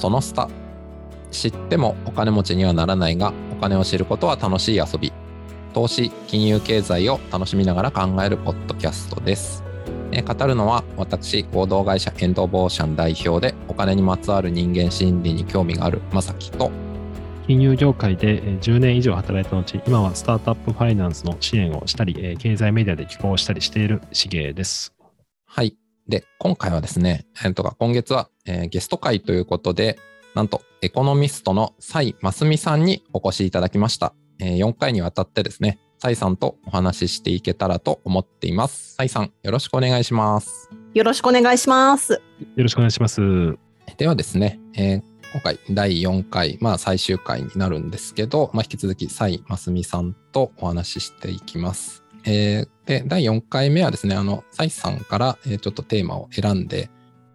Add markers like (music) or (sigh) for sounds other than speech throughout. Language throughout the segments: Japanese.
そのスタ知ってもお金持ちにはならないがお金を知ることは楽しい遊び投資金融経済を楽しみながら考えるポッドキャストですえ語るのは私合同会社エンドボーシャン代表でお金にまつわる人間心理に興味があるまさきと金融業界で10年以上働いた後、今はスタートアップファイナンスの支援をしたり、経済メディアで寄稿したりしているしげです。はい。で、今回はですね、えー、とか今月は、えー、ゲスト会ということで、なんとエコノミストの蔡真澄さんにお越しいただきました。えー、4回にわたってですね、蔡さんとお話ししていけたらと思っています。蔡さん、よろしくお願いします。よろしくお願いします。よろしくお願いします。ではですね、えー、今回第4回、まあ最終回になるんですけど、まあ引き続き蔡真澄さんとお話ししていきます。えー、で、第4回目はですね、あの、蔡さんから、えちょっとテーマを選んで、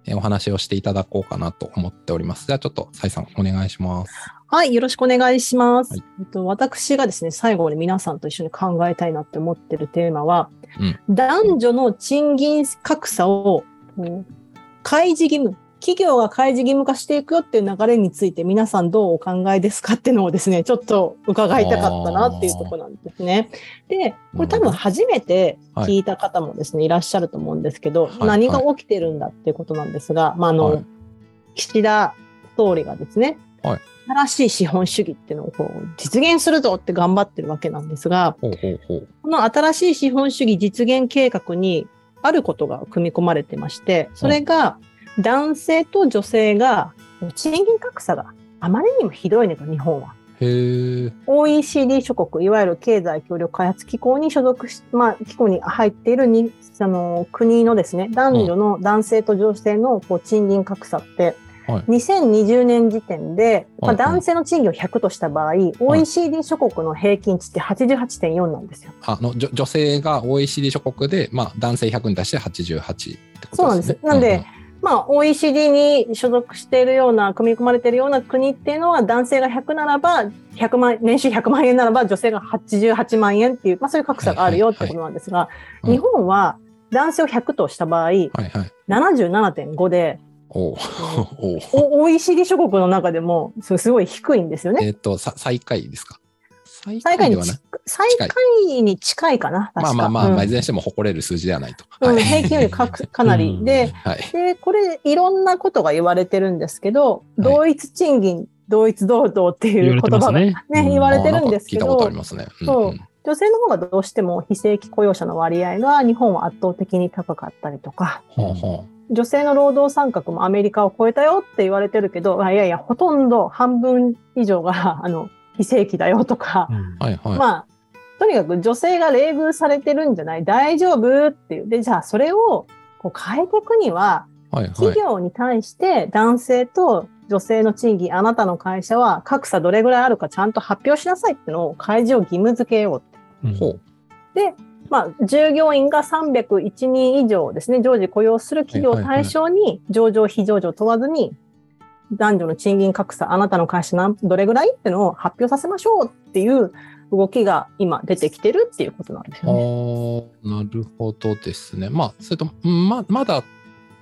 えお話をしていただこうかなと思っております。じゃあちょっと蔡さんお願いします。はい、よろしくお願いします。はい、えっと、私がですね、最後に皆さんと一緒に考えたいなって思ってるテーマは、うん、男女の賃金格差を、開示義務、企業が開示義務化していくよっていう流れについて皆さんどうお考えですかっていうのをですね、ちょっと伺いたかったなっていうところなんですね。で、これ多分初めて聞いた方もですね、はい、いらっしゃると思うんですけど、はい、何が起きてるんだっていうことなんですが、まあ、あの、はい、岸田総理がですね、はい、新しい資本主義っていうのをこう実現するぞって頑張ってるわけなんですが、ほうほうほう。この新しい資本主義実現計画にあることが組み込まれてまして、それが、男性と女性が賃金格差があまりにもひどいねと、日本は。OECD 諸国、いわゆる経済協力開発機構に所属し、まあ、機構に入っているにあの国のですね、男女の男性と女性のこう賃金格差って、はい、2020年時点で、まあ、男性の賃金を100とした場合、はい、OECD 諸国の平均値って88.4なんですよ。あの女性が OECD 諸国で、まあ、男性100に対して88ってことですね。そうなんです。なんで、うんまあ、OECD に所属しているような、組み込まれているような国っていうのは、男性が100ならば、100万、年収100万円ならば、女性が88万円っていう、まあ、そういう格差があるよってことなんですが、日本は男性を100とした場合、はいはい、77.5で、お OECD 諸国の中でもすごい低いんですよね。えっ、と、最下位ですか？最下位に最下位に近い。かな。まあまあまあ、うん、いずれにしても誇れる数字ではないと。うん、平均よりか (laughs) かなり。で、はい、で、これいろんなことが言われてるんですけど、同一賃金、同一労働っていう言葉がね、言われてるんですけど、聞いたことありますね。そう。女性の方がどうしても非正規雇用者の割合が日本は圧倒的に高かったりとか、女性の労働参画もアメリカを超えたよって言われてるけど、いやいや、ほとんど半分以上が、あの、非正規だよとか、はいはい、まあ、とにかく女性が冷遇されてるんじゃない？大丈夫？っていう。で、じゃあそれをこう変えていくには、はいはい、企業に対して男性と女性の賃金、あなたの会社は格差どれぐらいあるかちゃんと発表しなさいっていうのを開示を義務付けようって。うん、で、まあ、従業員が301人以上ですね、常時雇用する企業を対象に、上場、非上場問わずに男女の賃金格差、あなたの会社何どれぐらいっていうのを発表させましょうっていう動きが今出てきてるっていうことなんですよね。なるほどですね。まあ、それとままだ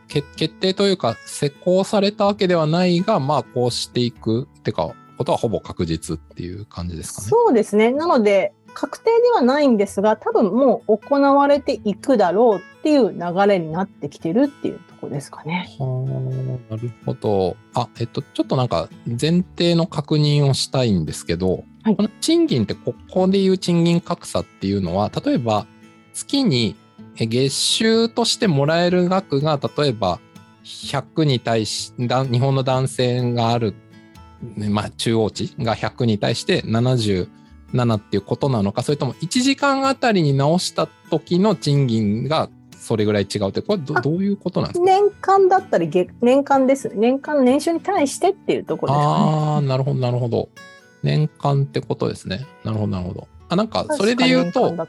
決定というか施行されたわけではないが、まあ、こうしていくってか、ことはほぼ確実っていう感じですかね。そうですね。なので、確定ではないんですが、多分もう行われていくだろうっていう流れになってきてるっていうとこですかね。はあ、なるほど。あ、えっと、ちょっとなんか前提の確認をしたいんですけど、はい、この賃金ってここでいう賃金格差っていうのは、例えば月に月収としてもらえる額が、例えば100に対し、日本の男性がある、まあ中央値が100に対して70、7っていうことなのか、それとも1時間あたりに直した時の賃金がそれぐらい違うって、これどどういうことなんですか？年間だったり、年間です。年間年収に対してっていうところですかね。ああ、なるほど、なるほど。年間ってことですね。なるほど、なるほど。あなんか、それで言うと、直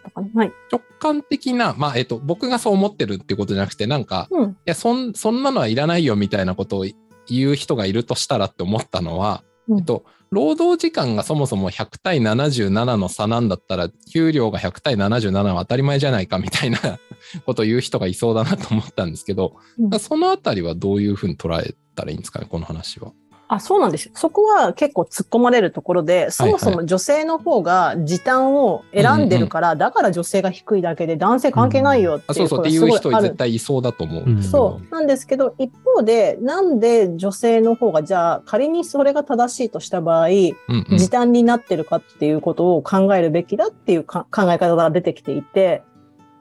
感的な、まあ、えっと、僕がそう思ってるってことじゃなくて、なんか、うん、いや、そん、そんなのはいらないよみたいなことを言う人がいるとしたらって思ったのは、うん、えっと、労働時間がそもそも100対77の差なんだったら、給料が100対77は当たり前じゃないかみたいな (laughs) ことを言う人がいそうだなと思ったんですけど、うん、そのあたりはどういうふうに捉えたらいいんですかね、この話は。あ、そうなんですよ。そこは結構突っ込まれるところで、そもそも女性の方が時短を選んでるから、はいはい、だから女性が低いだけで男性関係ないよっていう、うん、そうそう。っていう人絶対いそうだと思う。そうなんですけど、一方で、なんで女性の方が、じゃあ仮にそれが正しいとした場合、うんうん、時短になってるかっていうことを考えるべきだっていう考え方が出てきていて、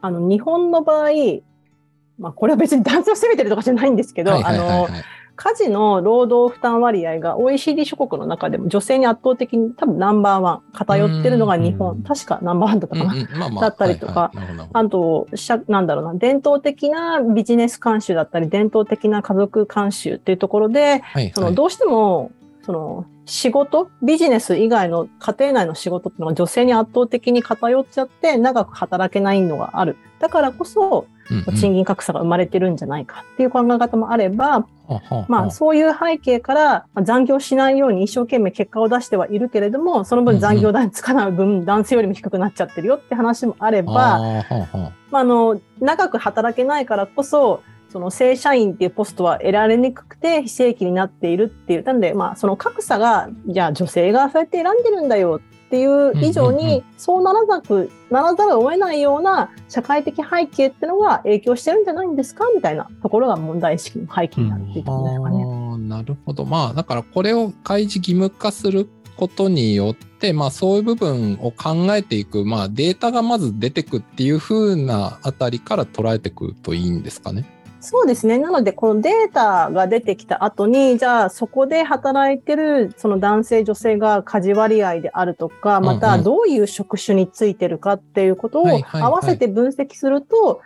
あの、日本の場合、まあ、これは別に男性を責めてるとかじゃないんですけど、あの、家事の労働負担割合が OECD 諸国の中でも女性に圧倒的に多分ナンバーワン偏ってるのが日本、確かナンバーワンだったかな、うんうん。まあまあ、だったりとか、はいはい、あと、なんだろうな、伝統的なビジネス慣習だったり、伝統的な家族慣習っていうところで、はいはい、そのどうしても、その仕事、ビジネス以外の家庭内の仕事っていうのが女性に圧倒的に偏っちゃって長く働けないのがある。だからこそ、賃金格差が生まれてるんじゃないかっていう考え方もあれば、まあそういう背景から残業しないように一生懸命結果を出してはいるけれども、その分残業代つかない分男性よりも低くなっちゃってるよって話もあれば、まあ、あの、長く働けないからこそ、その正社員っていうポストは得られにくくて非正規になっているっていう。なんで、まあ、その格差が、じゃあ女性がそうやって選んでるんだよっていう以上に、そうならなくならざるを得ないような社会的背景っていうのが影響してるんじゃないんですか？みたいなところが問題意識の背景になっているんですかね。うん、なるほど。まあ、だからこれを開示義務化することによって、まあそういう部分を考えていく、まあデータがまず出てくっていう風なあたりから捉えていくといいんですかね？そうですね。なので、このデータが出てきた後に、じゃあそこで働いてるその男性、女性が家事割合であるとか、またどういう職種についてるかっていうことを合わせて分析すると、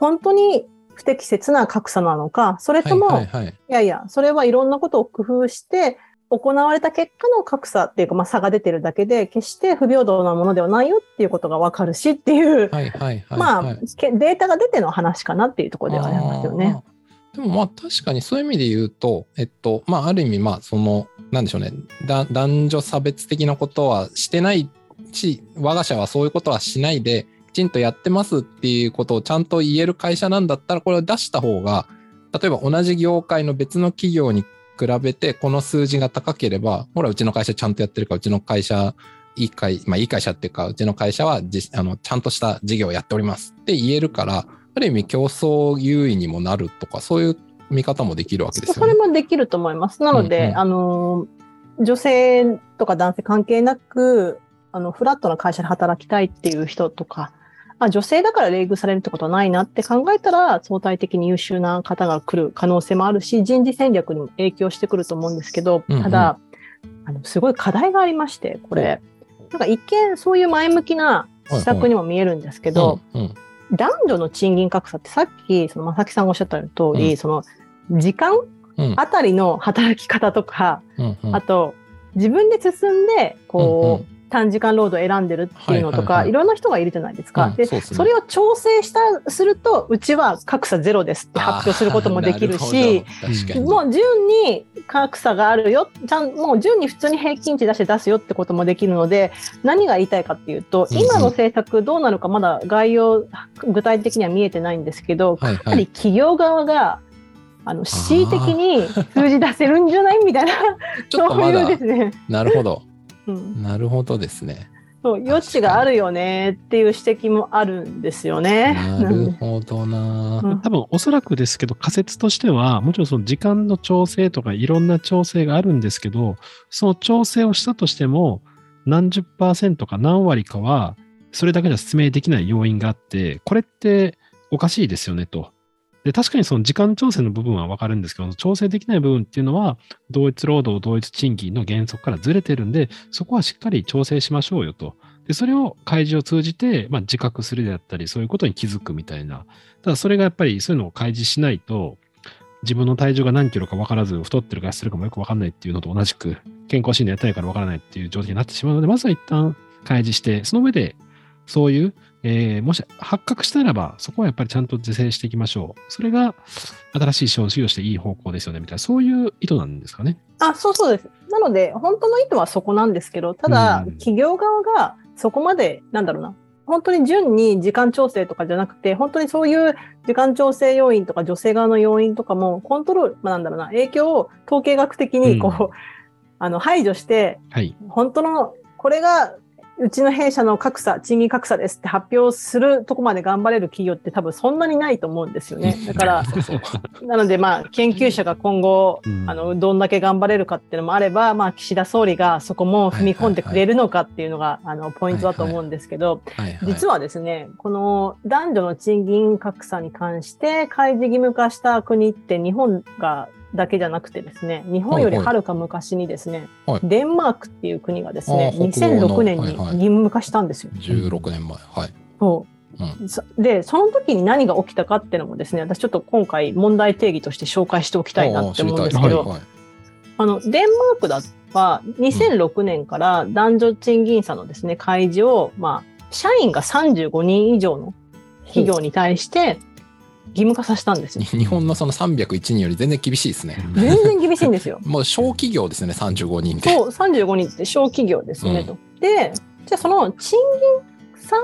本当に不適切な格差なのか、それとも、いやいや、それはいろんなことを工夫して、行われた結果の格差っていうか、まあ、差が出てるだけで、決して不平等なものではないよっていうことがわかるしっていう、まあ、データが出ての話かなっていうところではありますよね。でもまあ確かにそういう意味で言うと、えっと、まあある意味まあその、なんでしょうね、男女差別的なことはしてないし、我が社はそういうことはしないで、きちんとやってますっていうことをちゃんと言える会社なんだったら、これを出した方が、例えば同じ業界の別の企業に比べてこの数字が高ければ、ほら、うちの会社ちゃんとやってるか、うちの会社、いい会、まあいい会社っていうか、うちの会社はじあのちゃんとした事業をやっておりますって言えるから、ある意味競争優位にもなるとか、そういう見方もできるわけですよね。それもできると思います。なので、うんうん、あの、女性とか男性関係なく、あの、フラットな会社で働きたいっていう人とか、あ、女性だから冷遇されるってことはないなって考えたら、相対的に優秀な方が来る可能性もあるし、人事戦略にも影響してくると思うんですけど、ただ、うん。うん、あのすごい課題がありまして、これ、なんか一見そういう前向きな施策にも見えるんですけど、男女の賃金格差ってさっき、その正木さんがおっしゃった通り、うん、その時間あたりの働き方とか、うんうん、あと、自分で進んで、こう、うんうん短時間労働を選んでるっていうのとか、はいはいはい、いろんな人がいるじゃないですか。うん、でそ、ね、それを調整したすると、うちは格差ゼロですって発表することもできるし、もう順に格差があるよ、ちゃんもう順に普通に平均値出して出すよってこともできるので、何が言いたいかっていうと、今の政策どうなるかまだ概要、具体的には見えてないんですけど、かなり企業側があの恣意的に数字出せるんじゃない？みたいな、(laughs) そういうですね。なるほど。うん、なるほどですね。そう余地があるよねっていう指摘もあるんですよね。なるほどな、うん、多分おそらくですけど仮説としてはもちろんその時間の調整とかいろんな調整があるんですけどその調整をしたとしても何十パーセントか何割かはそれだけじゃ説明できない要因があってこれっておかしいですよねと。で、確かにその時間調整の部分はわかるんですけど、調整できない部分っていうのは、同一労働同一賃金の原則からずれてるんで、そこはしっかり調整しましょうよと。で、それを開示を通じて、まあ、自覚するであったり、そういうことに気づくみたいな。ただ、それがやっぱりそういうのを開示しないと、自分の体重が何キロか分からず、太ってるか痩せるかもよく分かんないっていうのと同じく、健康診断やったいから分からないっていう状態になってしまうので、まずは一旦開示して、その上で、そういうえー、もし発覚したならば、そこはやっぱりちゃんと是正していきましょう。それが新しい資本主義をしていい方向ですよね、みたいな、そういう意図なんですかね？あ、そうそうです。なので、本当の意図はそこなんですけど、ただ、うん、企業側がそこまで、なんだろうな、本当に順に時間調整とかじゃなくて、本当にそういう時間調整要因とか女性側の要因とかもコントロール、まあ、なんだろうな、影響を統計学的にこう、うん、(laughs) あの排除して、はい、本当のこれがうちの弊社の格差、賃金格差ですって発表するとこまで頑張れる企業って多分そんなにないと思うんですよね。だから、なのでまあ研究者が今後、あの、どんだけ頑張れるかっていうのもあれば、まあ岸田総理がそこも踏み込んでくれるのかっていうのが、あの、ポイントだと思うんですけど、実はですね、この男女の賃金格差に関して開示義務化した国って日本がだけじゃなくてですね、日本よりはるか昔にですね、はいはい、デンマークっていう国がですね、2006年に義務化したんですよ。はいはい、16年前。はい。そう。うん、で、その時に何が起きたかっていうのもですね、私ちょっと今回問題定義として紹介しておきたいなって思うんですけど、はいはい、あの、デンマークだは2006年から男女賃金差のですね、開示を、まあ、社員が35人以上の企業に対して義務化させたんですよ。(laughs) 日本のその301人より全然厳しいですね。全然厳しいんですよ。(laughs) もう小企業ですね、35人って。そう、35人って小企業ですね、うん、と。で、じゃあその賃金差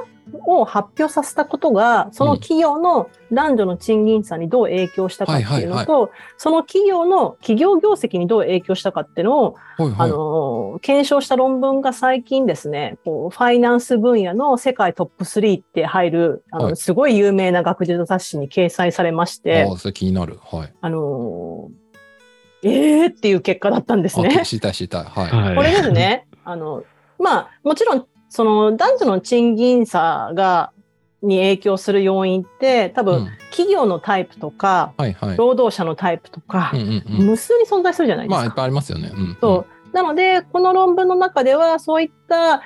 を発表させたことが、その企業の男女の賃金差にどう影響したかっていうのと、その企業の企業業績にどう影響したかっていうのを、はいはい、あの、検証した論文が最近ですね、こうファイナンス分野の世界トップ3って入る、あの、はい、すごい有名な学術雑誌に掲載されまして、あそれ気になる。はい。あのええー、っていう結果だったんですね。知りたい知りたい。はい。これですね、あの、まあ、もちろんその男女の賃金差が、に影響する要因って多分、企業のタイプとか、はいはい、労働者のタイプとか、うんうんうん、無数に存在するじゃないですか。まあいっぱいありますよね。うん。うん、そう。なのでこの論文の中ではそういった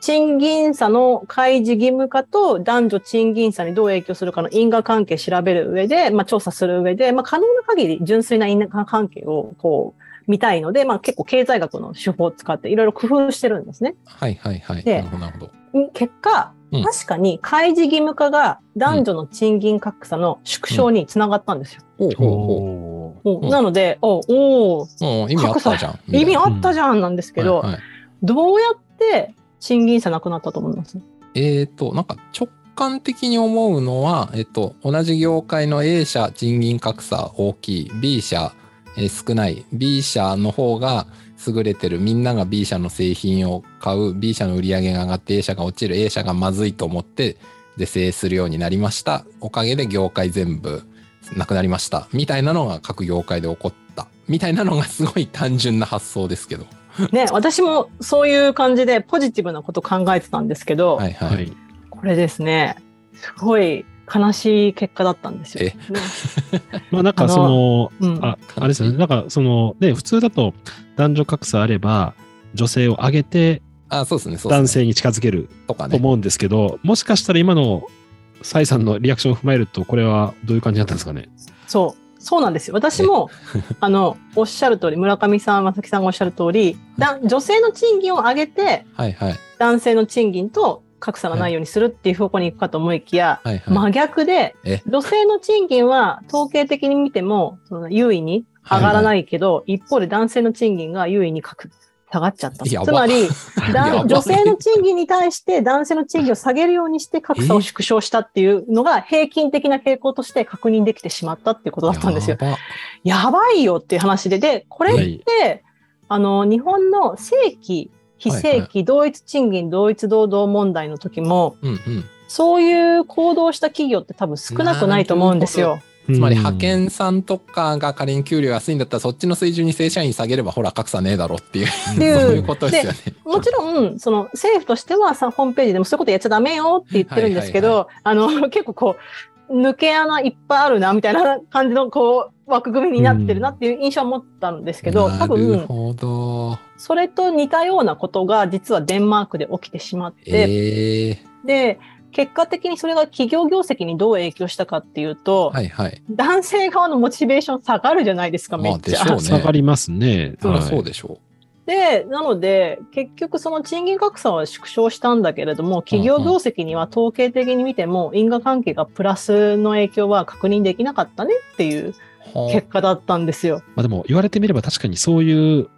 賃金差の開示義務化と男女賃金差にどう影響するかの因果関係調べる上で、まあ、調査する上で、まあ、可能な限り純粋な因果関係をこう見たいので、まあ、結構経済学の手法を使っていろいろ工夫してるんですね。はいはいはい。で、なるほど。結果、確かに開示義務化が男女の賃金格差の縮小につながったんですよ。うん、ほうほうなので、おお意味あったじゃん。意味あったじゃんなんですけど、はいはい、どうやって賃金差なくなったと思います？えっ、ー、と、なんか直感的に思うのは、えっと、同じ業界の A 社賃金格差大きい、B 社え少ない。B 社の方が優れてる。みんなが B 社の製品を買う。B 社の売り上げが上がって A 社が落ちる。A 社がまずいと思って是正するようになりました。おかげで業界全部なくなりました。みたいなのが各業界で起こった。みたいなのがすごい単純な発想ですけど。ね私もそういう感じでポジティブなこと考えてたんですけど、はい。はい、これですね。すごい悲しい結果だったんですよ。(laughs) まあなんかその、うん、ああれですよね、なんかその、ね、普通だと男女格差あれば、女性を上げて、あそうですね、男性に近づけると思うんですけど、もしかしたら今の蔡さんのリアクションを踏まえると、これはどういう感じだったんですかね？そう。そうなんですよ。私も、(laughs) あの、おっしゃる通り、村上さん、正木さんがおっしゃる通り、だ女性の賃金を上げて、はいはい、男性の賃金と格差がないようにするっていう方向に行くかと思いきや、はい。はい、真逆で、女性の賃金は統計的に見ても、その優位に上がらないけど、はい。はい、一方で男性の賃金が優位に下がっちゃった。つまり、(laughs) 女性の賃金に対して男性の賃金を下げるようにして格差を縮小したっていうのが平均的な傾向として確認できてしまったっていうことだったんですよ。やばいよっていう話で、で、これって、はい、あの、日本の正規非正規同一賃金同一労働問題の時も、うんうん、そういう行動した企業って多分少なくないと思うんですよ。つまり派遣さんとかが仮に給料安いんだったらそっちの水準に正社員下げればほら格差ねえだろっていう。(laughs) そういうことですよね。もちろんその政府としてはさホームページでもそういうことやっちゃダメよって言ってるんですけど、あの (laughs) 結構こう抜け穴いっぱいあるなみたいな感じのこう枠組みになってるなっていう印象を持ったんですけど、多分それと似たようなことが実はデンマークで起きてしまって、えー、で結果的にそれが企業業績にどう影響したかっていうと、はいはい、男性側のモチベーション下がるじゃないですか、めっちゃ。まあね、下がりますね。そうでしょう。で、なので、結局その賃金格差は縮小したんだけれども、企業業績には統計的に見ても因果関係がプラスの影響は確認できなかったねっていう結果だったんですよ。まあでも言われてみれば確かにそういう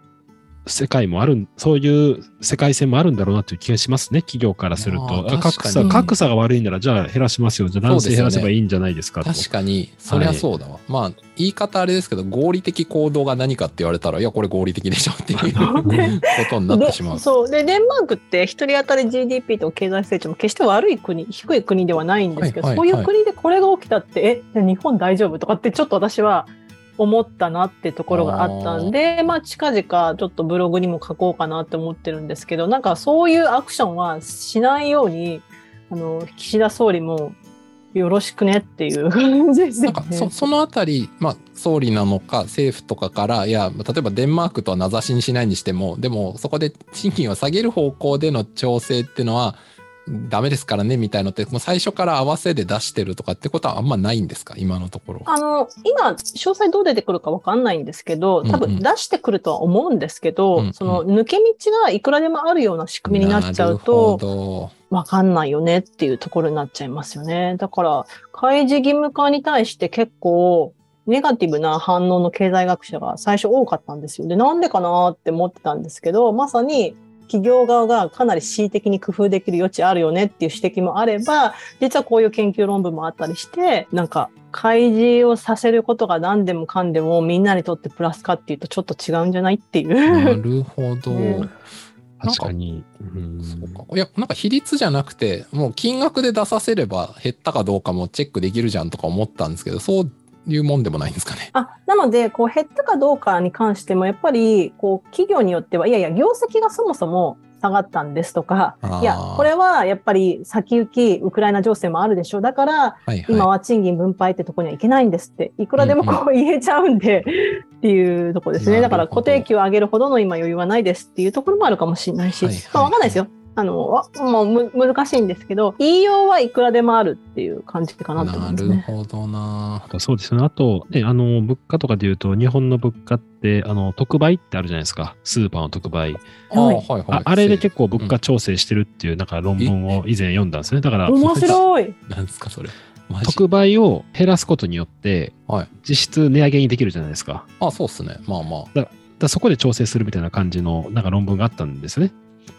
世界もある、そういう世界線もあるんだろうなという気がしますね、企業からすると。格差、格差が悪いなら、じゃあ減らしますよ。じゃあ男性減らせばいいんじゃないですかと。確かに、そりゃそうだわ。はい、まあ、言い方あれですけど、合理的行動が何かって言われたら、いや、これ合理的でしょっていう (laughs) ことになってしまう。そう。で、デンマークって一人当たり GDP と経済成長も決して悪い国、低い国ではないんですけど、はいはいはい、そういう国でこれが起きたって、え、日本大丈夫とかってちょっと私は、思ったなってところがあったんで、まあ近々ちょっとブログにも書こうかなって思ってるんですけど、なんかそういうアクションはしないように、あの、岸田総理もよろしくねっていう感じですね。なんかそそのあたり、まあ、総理なのか政府とかから、いや、例えばデンマークとは名指しにしないにしても、でもそこで賃金を下げる方向での調整っていうのは、ダメですからねみたいのって、もう最初から合わせで出してるとかってことはあんまないんですか？今のところ。あの、今、詳細どう出てくるかわかんないんですけど、多分出してくるとは思うんですけど、うんうん、その抜け道がいくらでもあるような仕組みになっちゃうと、わかんないよねっていうところになっちゃいますよね。だから、開示義務化に対して結構、ネガティブな反応の経済学者が最初多かったんですよ。で、なんでかなって思ってたんですけど、まさに企業側がかなり恣意的に工夫できる余地あるよねっていう指摘もあれば、実はこういう研究論文もあったりして、なんか開示をさせることが何でもかんでもみんなにとってプラスかっていうとちょっと違うんじゃないっていう。なるほど。(laughs) ね確かに。うん、そうか。いや、なんか比率じゃなくて、もう金額で出させれば減ったかどうかもチェックできるじゃんとか思ったんですけど、そういうもんでもないんですかね。あなのでこう減ったかどうかに関してもやっぱりこう企業によってはいやいや業績がそもそも下がったんですとかいやこれはやっぱり先行きウクライナ情勢もあるでしょう。だから、はいはい、今は賃金分配ってとこにはいけないんですっていくらでもこう言えちゃうんで、うんうん、っていうとこですね。だから固定給を上げるほどの今余裕はないですっていうところもあるかもしれないし、はいはい、まあ、分かんないですよ。あの、もうむ難しいんですけど、言いようはいくらでもあるっていう感じかなと思います、ね、なるほどな。そうですね。あと、ね、あの、物価とかで言うと、日本の物価って、あの、特売ってあるじゃないですか。スーパーの特売。あ,、はいはい、ああれで結構物価調整してるっていう、なんか論文を以前読んだんですね。だから。面白い。なんですか、それ。特売を減らすことによって、はい、実質値上げにできるじゃないですか。あそうっすね。まあまあ。だだそこで調整するみたいな感じのなんか論文があったんですね。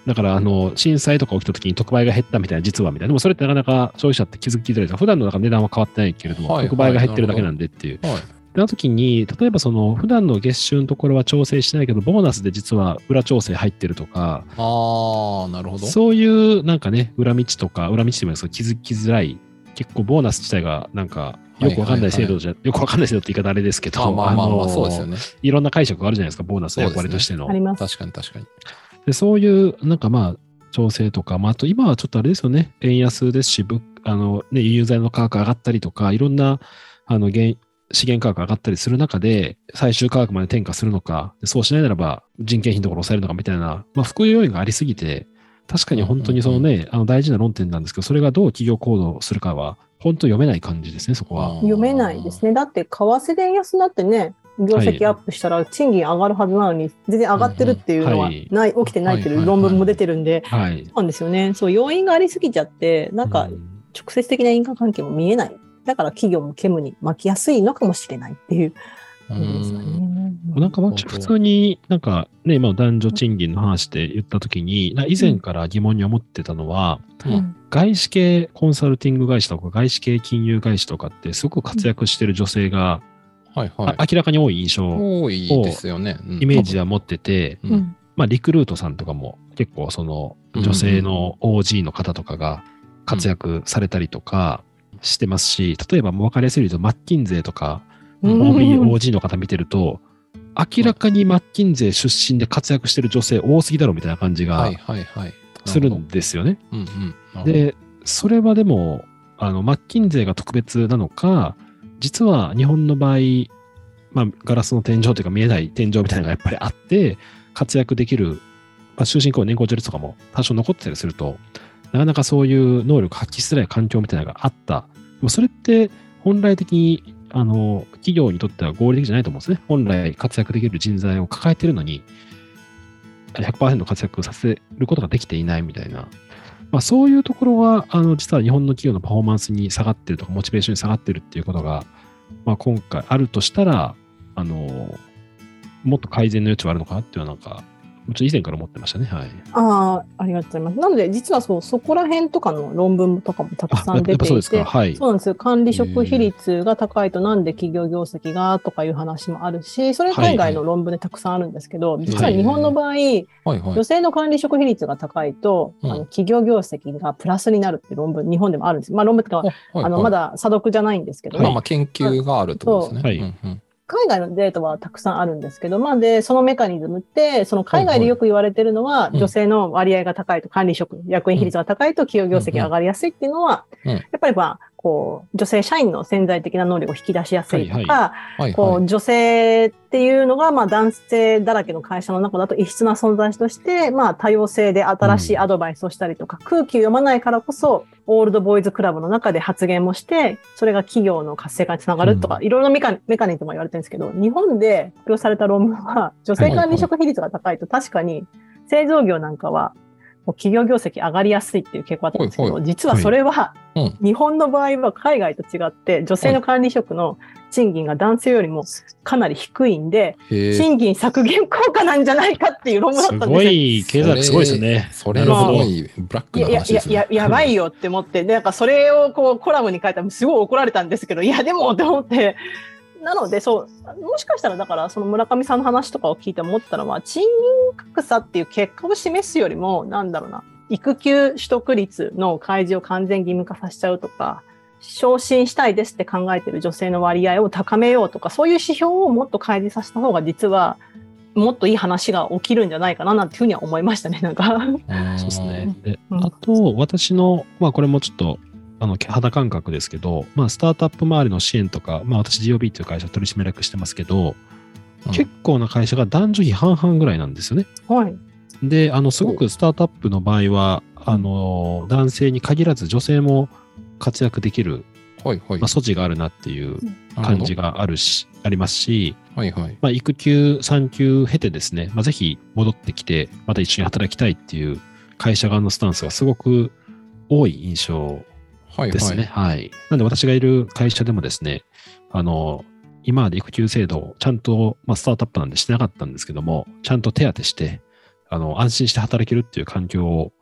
だから、あの、震災とか起きた時に特売が減ったみたいな、実はみたいな。でもそれってなかなか消費者って気づきづらいですか普段の値段は変わってないけれども、はい、特売が減ってるだけなんでっていう。はい、で、の時に、例えばその、普段の月収のところは調整してないけど、ボーナスで実は裏調整入ってるとか、ああ、なるほど。そういうなんかね、裏道とか、裏道と言いますか、気づきづらい、結構ボーナス自体がなんか、よくわかんない制度じゃ、はいはいはい、よくわかんない制度って言い方あれですけど、まあまあまあ、そうですよね。いろんな解釈があるじゃないですか、ボーナスの役割としての。ね、確かに確かに。でそういう、なんかまあ、調整とか、まあ、あと今はちょっとあれですよね、円安ですし、あのね、輸入材の価格上がったりとか、いろんなあの原資源価格上がったりする中で、最終価格まで転嫁するのか、そうしないならば人件費のところを抑えるのかみたいな、まあ、副要因がありすぎて、確かに本当にそのね、あの大事な論点なんですけど、それがどう企業行動するかは、本当読めない感じですね、そこは。読めないですね。だって、為替で円安になってね、業績アップしたら賃金上がるはずなのに、全然上がってるっていうのはない、起きてないっていう論文も出てるんで、そうなんですよね。そう、要因がありすぎちゃって、なんか直接的な因果関係も見えない。だから企業も煙に巻きやすいのかもしれないっていう。なんか普通になんかね、今男女賃金の話で言ったときに、以前から疑問に思ってたのは、うん、外資系コンサルティング会社とか外資系金融会社とかってすごく活躍してる女性がはいはい、明らかに多い印象をイメージは持ってて、うん、まあ、リクルートさんとかも結構その女性の OG の方とかが活躍されたりとかしてますし、例えば分かりやすいとマッキンゼーとか OG の方見てると、明らかにマッキンゼー出身で活躍してる女性多すぎだろみたいな感じがするんですよね。で、それはでも、あの、マッキンゼーが特別なのか、実は日本の場合、まあ、ガラスの天井というか見えない天井みたいなのがやっぱりあって、活躍できる、まあ、終身雇用年功序列とかも多少残ってたりすると、なかなかそういう能力発揮しづらい環境みたいなのがあった。でもそれって本来的にあの企業にとっては合理的じゃないと思うんですね。本来活躍できる人材を抱えてるのに、100%活躍させることができていないみたいな。まあ、そういうところは、あの、実は日本の企業のパフォーマンスに下がってるとか、モチベーションに下がってるっていうことが、まあ、今回あるとしたら、あの、もっと改善の余地はあるのかなっていうのはなんかもちろん以前から思ってましたね。はい。ああ、ありがとうございます。なので、実はそう、そこら辺とかの論文とかもたくさん出ていて、そうはい、そうなんですよ。管理職比率が高いとなんで企業業績がとかいう話もあるし、それ海外の論文でたくさんあるんですけど、はい、実は日本の場合、はいはい、女性の管理職比率が高いと、あの企業業績がプラスになるっていう論文、日本でもあるんです。まあ論文とか、あのまだ査読じゃないんですけど、ね、まあ研究があるってことですね。はい、うんうん海外のデータはたくさんあるんですけど、まあで、そのメカニズムって、その海外でよく言われてるのは、女性の割合が高いと、管理職、役員比率が高いと企業業績が上がりやすいっていうのは、やっぱりまあ、こう、女性社員の潜在的な能力を引き出しやすいとか、こう、女性っていうのが、まあ、男性だらけの会社の中だと異質な存在として、まあ、多様性で新しいアドバイスをしたりとか、うん、空気を読まないからこそ、オールドボーイズクラブの中で発言もして、それが企業の活性化につながるとか、いろいろなメカメカニズムも言われてるんですけど、日本で発表された論文は、女性管理職比率が高いと確かに、製造業なんかは企業業績上がりやすいっていう傾向あったんですけど、実はそれは、日本の場合は海外と違って、女性の管理職の賃金が男性よりもかなり低いんで、賃金削減効果なんじゃないかっていう論文だったんですすごい、経済学すごいですね。それはすごいブラックな話ですね。いやいやや、やばいよって思って、で、なんかそれをこうコラムに書いたらすごい怒られたんですけど、いや、でもって思って、なので、そう、もしかしたらだから、その村上さんの話とかを聞いて思ったのは、賃金格差っていう結果を示すよりも、なんだろうな、育休取得率の開示を完全義務化させちゃうとか、昇進したいですって考えてる女性の割合を高めようとか、そういう指標をもっと開示させた方が実は、もっといい話が起きるんじゃないかななんていうふうには思いましたね、なんか。そうですね。であと、私の、まあこれもちょっと、あの、肌感覚ですけど、まあスタートアップ周りの支援とか、まあ私 GOB という会社取締役してますけど、うん、結構な会社が男女比半々ぐらいなんですよね。はい。で、あの、すごくスタートアップの場合は、あの、男性に限らず女性も活躍できる、はいはい。まあ、措置があるなっていう感じがあるし、ありますし、はいはい。まあ、育休、産休経てですね、まあ、ぜひ戻ってきて、また一緒に働きたいっていう会社側のスタンスがすごく多い印象ですね。はい、はい、はい。なんで私がいる会社でもですね、あの、今まで育休制度をちゃんと、まあ、スタートアップなんでしてなかったんですけども、ちゃんと手当てして、あの、安心して働けるっていう環境を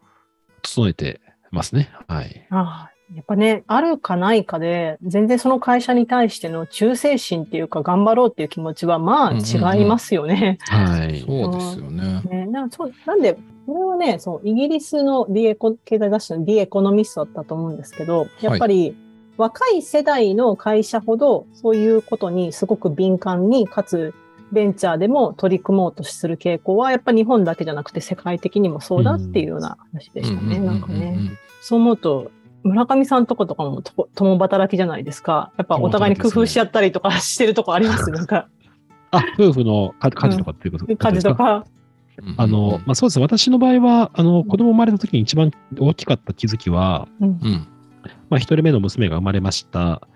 整えてますね。はい。ああやっぱね、あるかないかで、全然その会社に対しての忠誠心っていうか、頑張ろうっていう気持ちは、まあ違いますよね。はい。そうですよね。ねなんそうなんで、これはね、そう、イギリスのディエコ、経済雑誌のディエコノミストだったと思うんですけど、やっぱり、若い世代の会社ほど、そういうことにすごく敏感に、かつベンチャーでも取り組もうとする傾向は、やっぱ日本だけじゃなくて世界的にもそうだっていうような話でしたね。なんかね。そう思うと、村上さんとことかも共働きじゃないですか。やっぱお互いに工夫し合ったりとかしてるとこあります、(laughs) なんか。あ、夫婦の家事とかっていうことですか、家事とか。あの、まあ、そうですね。私の場合は、あの、子供生まれた時に一番大きかった気づきは、うん、まあ、一人目の娘が生まれました。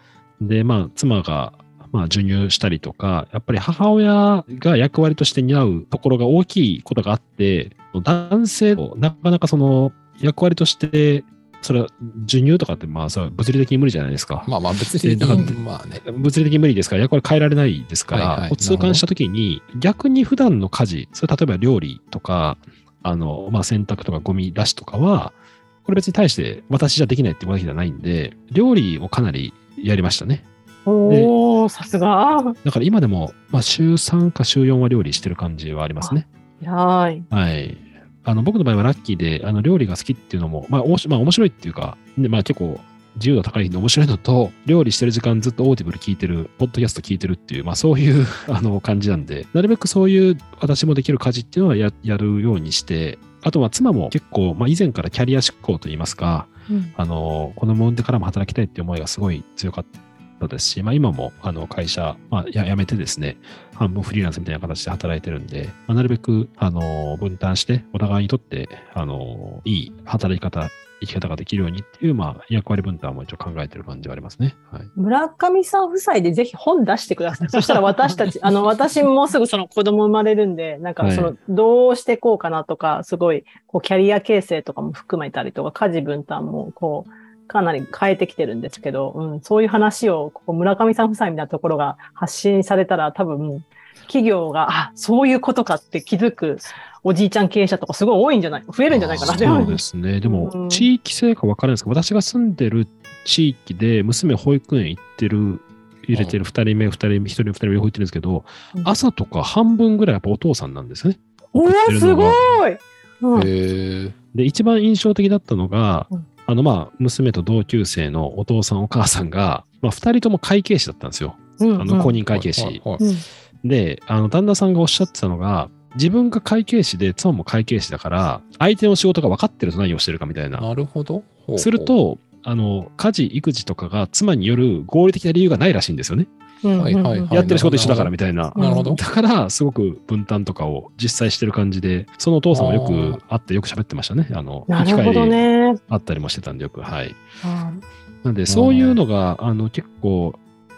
で、まあ、妻が、まあ、授乳したりとか、やっぱり母親が役割として担うところが大きいことがあって、男性をなかなかその役割として、それは授乳とかってまあさ、物理的に無理じゃないですか。まあまあ物理的に、まあね。物理的に無理ですから、役割変えられないですから、はいはい、痛感したときに、逆に普段の家事、それ例えば料理とか、あの、まあ洗濯とかゴミ出しとかは、これ別に対して私じゃできないってわけじゃないんで、料理をかなりやりましたね。おおさすが。だから今でも、まあ、週3か週4は料理してる感じはありますね。はい。はい。あの僕の場合はラッキーで、あの料理が好きっていうのも、まあ、おもまあ、面白いっていうか、でまあ、結構自由度高いんで面白いのと、料理してる時間ずっと Audible 聞いてる、ポッドキャスト聞いてるっていう、まあそういう (laughs) あの感じなんで、なるべくそういう私もできる家事っていうのはややるようにして、あとは妻も結構、まあ以前からキャリア志向といいますか、うん、あの、子供産んでからも働きたいっていう思いがすごい強かったったですし、まあ、今もあの会社、まあ、やめてですね、半分フリーランスみたいな形で働いてるんで、まあ、なるべくあの分担して、お互いにとってあのいい働き方、生き方ができるようにっていう、まあ、役割分担も一応考えてる感じはありますね。はい、村上さん夫妻でぜひ本出してください。(laughs) そしたら私たち、あの、私もすぐその子供生まれるんで、なんかその、どうしていこうかなとか、すごい、こう、キャリア形成とかも含めたりとか、家事分担も、こう、かなり変えてきてるんですけど、うん、そういう話を、ここ村上さん夫妻みたいなところが発信されたら多分、企業が、あ、そういうことかって気づくおじいちゃん経営者とかすごい多いんじゃない増えるんじゃないかな？そうですね。でも、地域性か分からないですけど、私が住んでる地域で娘保育園行ってる、入れてる2人目、2人目、1人目、2人目、両方行ってるんですけど、朝とか半分ぐらいやっぱお父さんなんですね。おお、すごい、うん、で、一番印象的だったのが、うん、あの、まあ、娘と同級生のお父さん、お母さんが、まあ、2人とも会計士だったんですよ。うん、あの公認会計士。で、あの、旦那さんがおっしゃってたのが、自分が会計士で、妻も会計士だから、相手の仕事が分かってると何をしてるかみたいな。なるほど。ほうすると、あの、家事、育児とかが妻による合理的な理由がないらしいんですよね。はいはいはい、やってる仕事一緒だからみたいな。なるほど。だから、すごく分担とかを実際してる感じで、そのお父さんもよく会ってよく喋ってましたね。あの、なるほどね。あったりもしてたんで、よく。はい。なんで、そういうのが、あの、結構、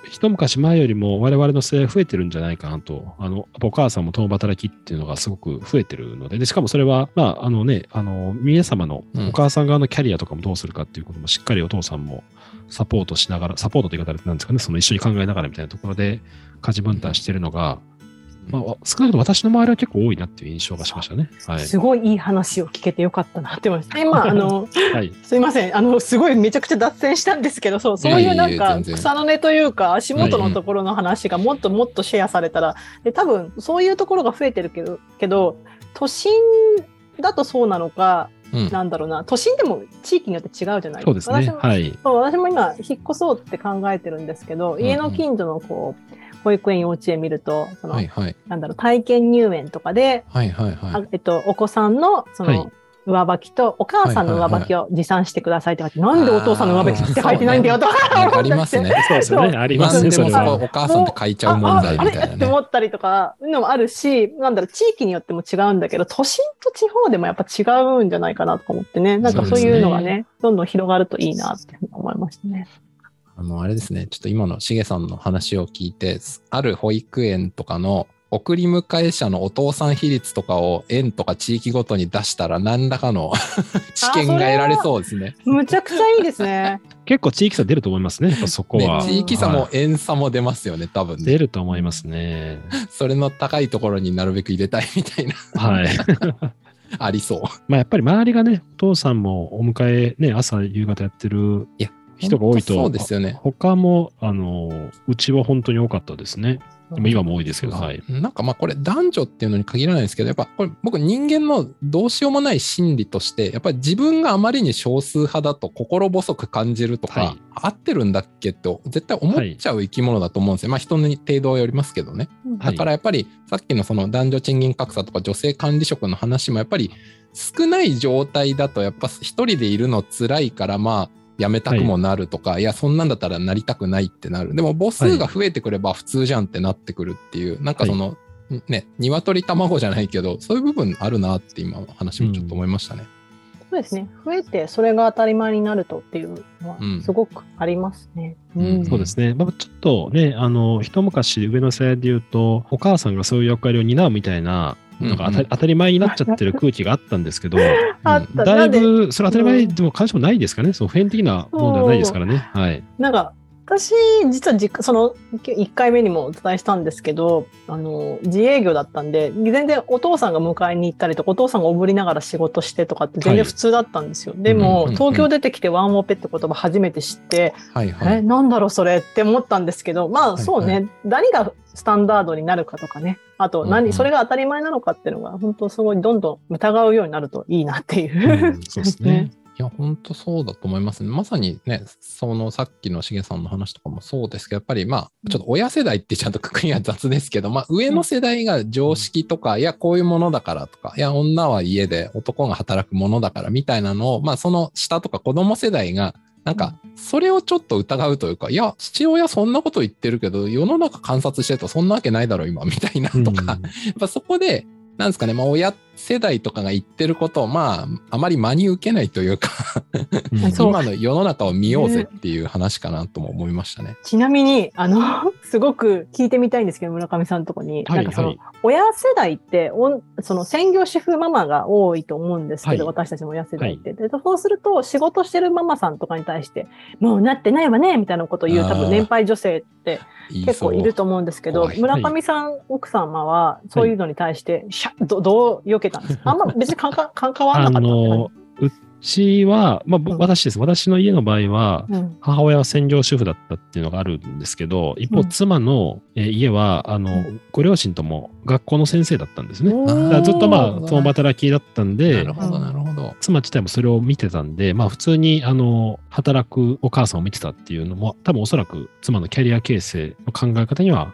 一昔前よりも我々の世代増えてるんじゃないかなと、あの、お母さんも共働きっていうのがすごく増えてるので、で、しかもそれは、まあ、あのね、あの、皆様のお母さん側のキャリアとかもどうするかっていうこともしっかりお父さんもサポートしながら、サポートという言い方なんですかね、その一緒に考えながらみたいなところで家事分担してるのが、まあ、少なくとも私の周りは結構多いなっていう印象がしましたね。はい、すごいいい話を聞けてよかったなって思います。(laughs) 今、あの、はい、すいません、あの、すごいめちゃくちゃ脱線したんですけど、そう、そう。いうなんか草の根というか、足元のところの話がもっともっとシェアされたら、で多分そういうところが増えてるけど、けど都心だとそうなのか、うん、なんだろうな。都心でも地域によって違うじゃないですか。そうですね。はい、私も今引っ越そうって考えてるんですけど、家の近所のこう、保育園幼稚園見るとその、はいはい、なんだろう体験入園とかで、はいはいはい、えっと、お子さんのその、はい上履きとお母さんの上履きを持参してくださいって書いて、なんでお父さんの上履きって書いてないんだよとか、(laughs) ありますね。そうですね。ありますね。でもそこお母さんって書いちゃう問題みたいな、ね。って思ったりとか、のもあるし、なんだろう、地域によっても違うんだけど、都心と地方でもやっぱ違うんじゃないかなと思ってね。なんかそういうのがね、ねどんどん広がるといいなって思いましたね。あの、あれですね、ちょっと今のしげさんの話を聞いて、ある保育園とかの送り迎え者のお父さん比率とかを園とか地域ごとに出したら何らかの (laughs) 知見が得られそうですね。むちゃくちゃいいですね。結構地域差出ると思いますね、そこは、ね、地域差も園差も出ますよね、多分、ね、出ると思いますね。(laughs) それの高いところになるべく入れたいみたいな。はい。(laughs) ありそう。まあやっぱり周りがね、お父さんもお迎えね、朝夕方やってるいや人が多いと、そうですよね。他も、あの、うちは本当に多かったですね。今も多いですけど、はい。なんかまあこれ男女っていうのに限らないですけど、やっぱこれ僕人間のどうしようもない心理として、やっぱり自分があまりに少数派だと心細く感じるとか、はい、合ってるんだっけって絶対思っちゃう生き物だと思うんですよ。はい、まあ人に程度はよりますけどね。だからやっぱりさっきのその男女賃金格差とか女性管理職の話もやっぱり少ない状態だとやっぱ一人でいるの辛いからまあ辞めたくもなるとか、はい、いや、そんなんだったらなりたくないってなる。でも母数が増えてくれば普通じゃんってなってくるっていう、はい、なんかその、ね、鶏卵じゃないけど、そういう部分あるなって今の話もちょっと思いましたね。うん、そうですね。増えてそれが当たり前になるとっていうのはすごくありますね。うん、うん、そうですね。まあ、ちょっとね、あの、一昔上の世代で言うと、お母さんがそういう役割を担うみたいななんか当た,、当たり前になっちゃってる空気があったんですけど、(laughs) だいぶ、それ当たり前でも関心もないですかね、その普遍的なものではないですからね。はい。なんか、私、実は実その1回目にもお伝えしたんですけど、あの、自営業だったんで、全然お父さんが迎えに行ったりとか、お父さんがおぶりながら仕事してとかって全然普通だったんですよ。はい、でも、うん、東京出てきてワンオペって言葉初めて知って、はいはい、え、なんだろうそれって思ったんですけど、まあそうね、はい。はい、何がスタンダードになるかとかね、あと何、うんうん、それが当たり前なのかっていうのが、本当すごいどんどん疑うようになるといいなっていう。うん、そうですね。(laughs) いや、本当そうだと思いますね。まさにね、そのさっきのしげさんの話とかもそうですけど、やっぱりまあ、ちょっと親世代ってちゃんとくくりは雑ですけど、まあ、上の世代が常識とか、いや、こういうものだからとか、いや、女は家で男が働くものだからみたいなのを、まあ、その下とか子供世代が、なんか、それをちょっと疑うというか、いや、父親そんなこと言ってるけど、世の中観察してるとそんなわけないだろ、今、みたいなとか、やっぱそこで、なんですかね、まあ、親世代とかが言ってることを、まあ、あまり真に受けないというか (laughs) 今の世の中を見ようぜっていう話かなとも思いましたね。ちなみに、あの、(laughs) すごく聞いてみたいんですけど、村上さんのとこに。はい、なんかその、親世代っておその専業主婦ママが多いと思うんですけど、はい、私たちの親世代って、はい、そうすると仕事してるママさんとかに対してもうなってないわねみたいなことを言う多分年配女性って結構いると思うんですけど村上さん、奥様はそういうのに対して、しゃどどう避けたんですかあんま別に関 (laughs) わらなかった。ちは、まあ、私です。私の家の場合は、母親は専業主婦だったっていうのがあるんですけど、一方、妻の家は、あの、ご両親とも学校の先生だったんですね。ずっとまあ、共働きだったんで、なるほど、なるほど。妻自体もそれを見てたんで、まあ、普通に、あの、働くお母さんを見てたっていうのも、多分おそらく妻のキャリア形成の考え方には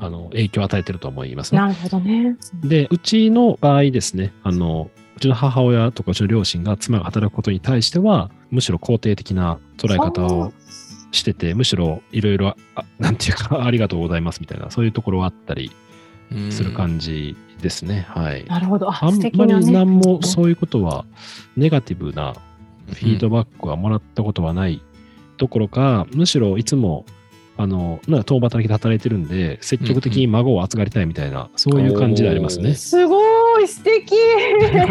あの影響を与えてると思いますね。なるほどね。で、うちの場合ですね、あの、うちの母親とかうちの両親が妻が働くことに対しては、むしろ肯定的な捉え方をしてて、むしろいろいろ、なんていうか、ありがとうございますみたいな、そういうところはあったりする感じですね。はい。なるほど。あんまり何もそういうことは、ネガティブなフィードバックはもらったことはないどころか、むしろいつも、あの、なんか共働きで働いてるんで、積極的に孫を預かりたいみたいな、そういう感じでありますね。すごい素敵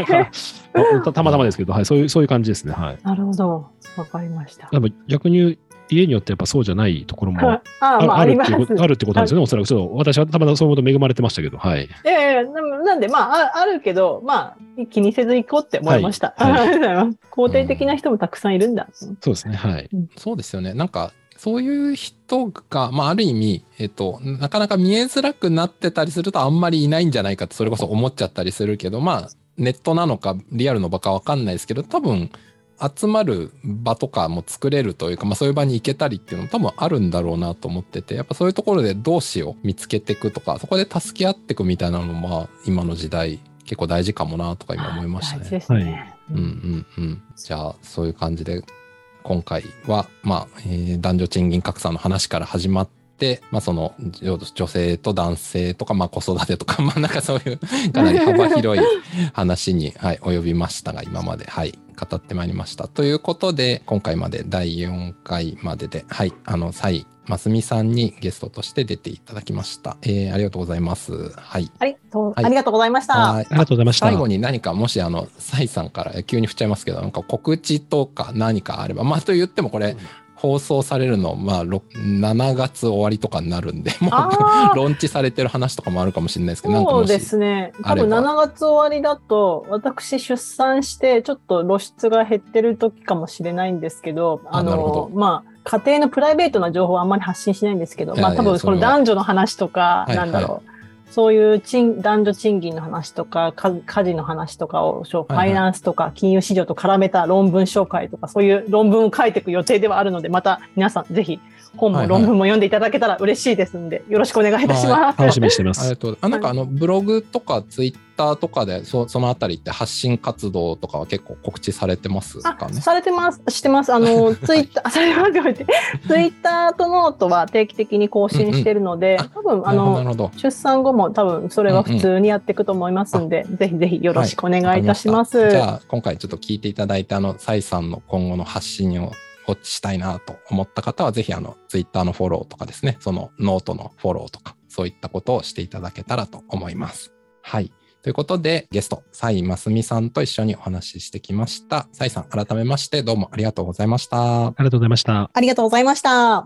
(laughs) たたまたまですけど、はい、そういう、そういう感じですね。はい。なるほど。わかりました。逆に家によってやっぱそうじゃないところもああるっていうことあるってことなんですよね、おそらく。ちょっと私はたまたまそういうこと恵まれてましたけど、はい。いやいやなんで、まあ、あるけど、まあ、気にせず行こうって思いました。はい、はい、(laughs) 肯定的な人もたくさんいるんだ。うん、そうですね、はい、そうですよね。なんか、そういう人が、まあ、ある意味、えっと、なかなか見えづらくなってたりするとあんまりいないんじゃないかって、それこそ思っちゃったりするけど、まあ、ネットなのかリアルの場かわかんないですけど、多分、集まる場とかも作れるというか、まあそういう場に行けたりっていうのも多分あるんだろうなと思ってて、やっぱそういうところで同志を見つけていくとか、そこで助け合っていくみたいなのも、まあ今の時代結構大事かもなとか今思いましたね。ですね。うんうんうん。じゃあそういう感じで今回は、まあ、えー、男女賃金格差の話から始まって、まあ、その女性と男性とか、まあ、子育てとか、(laughs) まあ、なんかそういうかなり幅広い (laughs) 話に、はい、及びましたが、今まで、はい、語ってまいりました。ということで、今回まで第4回までで、はい、あの、再ますみさんにゲストとして出ていただきました。えー、ありがとうございます。はい。あり,、はい、ありがとうございました。ありがとうございました。最後に何か、もし、あの、サイさんから急に振っちゃいますけど、なんか告知とか何かあれば、まあ、と言ってもこれ、放送されるの、まあ、7月終わりとかになるんで、もう、ロー。ンチされてる話とかもあるかもしれないですけど、そうですね。多分7月終わりだと、私出産して、ちょっと露出が減ってる時かもしれないんですけど、あの、まあ、家庭のプライベートな情報はあんまり発信しないんですけど、まあ多分この男女の話とか、なんだろう、はいはいそういう賃男女賃金の話とか、家事の話とかを、ファイナンスとか金融市場と絡めた論文紹介とか、そういう論文を書いていく予定ではあるので、また皆さんぜひ本も論文も読んでいただけたら嬉しいですんで、よろしくお願いいたします。楽しみにしてます。ありがとう。あ、なんかあの、ブログとかツイッターとかで、そそのあたりって発信活動とかは結構告知されてますかね？されてます。してます。あの、ツイッター、されてますってツイッターとノートは定期的に更新してるので、うんうん、多分、あの、出産後も多分それは普通にやっていくと思いますんで、うんうん、ぜひぜひよろしくお願いいたします。はい、じゃあ、今回ちょっと聞いていただいたあの、サイさんの今後の発信をウォッチしたいなと思った方は、ぜひあの、ツイッターのフォローとかですね、そのノートのフォローとか、そういったことをしていただけたらと思います。はい。ということで、ゲスト、サイ・マスミさんと一緒にお話ししてきました。サイさん、改めましてどうもありがとうございました。ありがとうございました。ありがとうございました。